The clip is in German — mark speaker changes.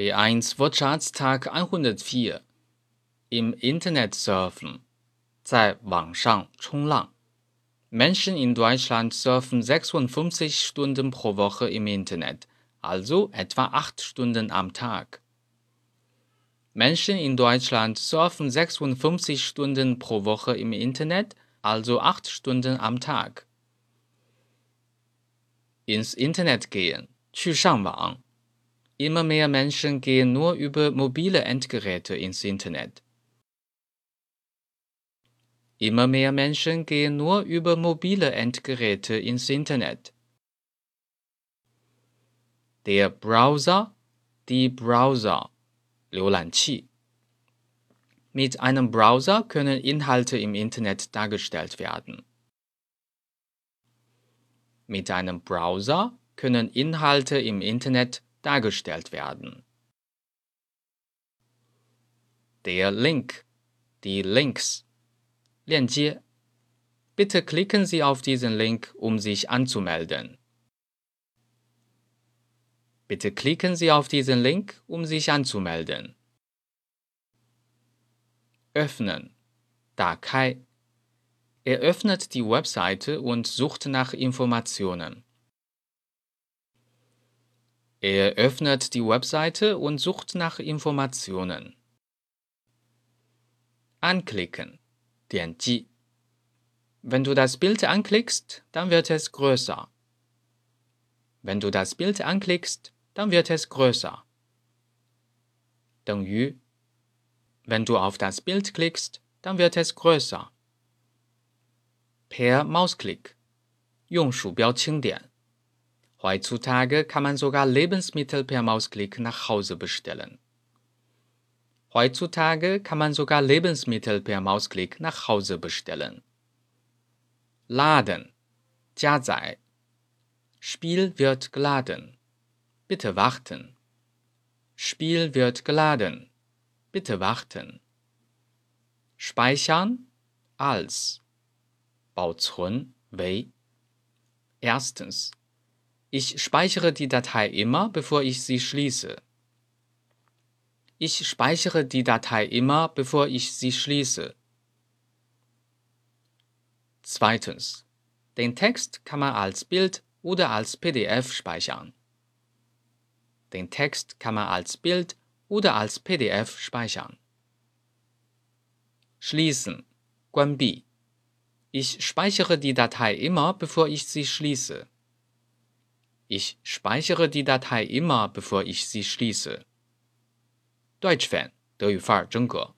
Speaker 1: B1 Wirtschaftstag 104 Im Internet surfen 在网上冲浪 Menschen in Deutschland surfen 56 Stunden pro Woche im Internet, also etwa 8 Stunden am Tag. Menschen in Deutschland surfen 56 Stunden pro Woche im Internet, also 8 Stunden am Tag. Ins Internet gehen, 去上网 Immer mehr Menschen gehen nur über mobile Endgeräte ins Internet. Immer mehr Menschen gehen nur über mobile Endgeräte ins Internet. Der Browser, die Browser, 浏览器. Mit einem Browser können Inhalte im Internet dargestellt werden. Mit einem Browser können Inhalte im Internet dargestellt werden. Der Link, die Links, Lianjie. Bitte klicken Sie auf diesen Link, um sich anzumelden. Bitte klicken Sie auf diesen Link, um sich anzumelden. Öffnen. Dakai. Er öffnet die Webseite und sucht nach Informationen. Er öffnet die Webseite und sucht nach Informationen. Anklicken. 点击. Wenn du das Bild anklickst, dann wird es größer. Wenn du das Bild anklickst, dann wird es größer. 等于 Wenn du auf das Bild klickst, dann wird es größer. Per Mausklick. 用鼠标轻点. Heutzutage kann man sogar Lebensmittel per Mausklick nach Hause bestellen. Heutzutage kann man sogar Lebensmittel per Mausklick nach Hause bestellen. Laden, 加载. Spiel wird geladen. Bitte warten. Spiel wird geladen. Bitte warten. Speichern als 保存为 Erstens. ich speichere die Datei immer, bevor ich sie schließe. Ich speichere die Datei immer, bevor ich sie schließe. Zweitens. Den Text kann man als Bild oder als PDF speichern. Den Text kann man als Bild oder als PDF speichern. Schließen. 关闭. Ich speichere die Datei immer, bevor ich sie schließe. Ich speichere die Datei immer, bevor ich sie schließe. Deutsch Fan 德语范儿真格。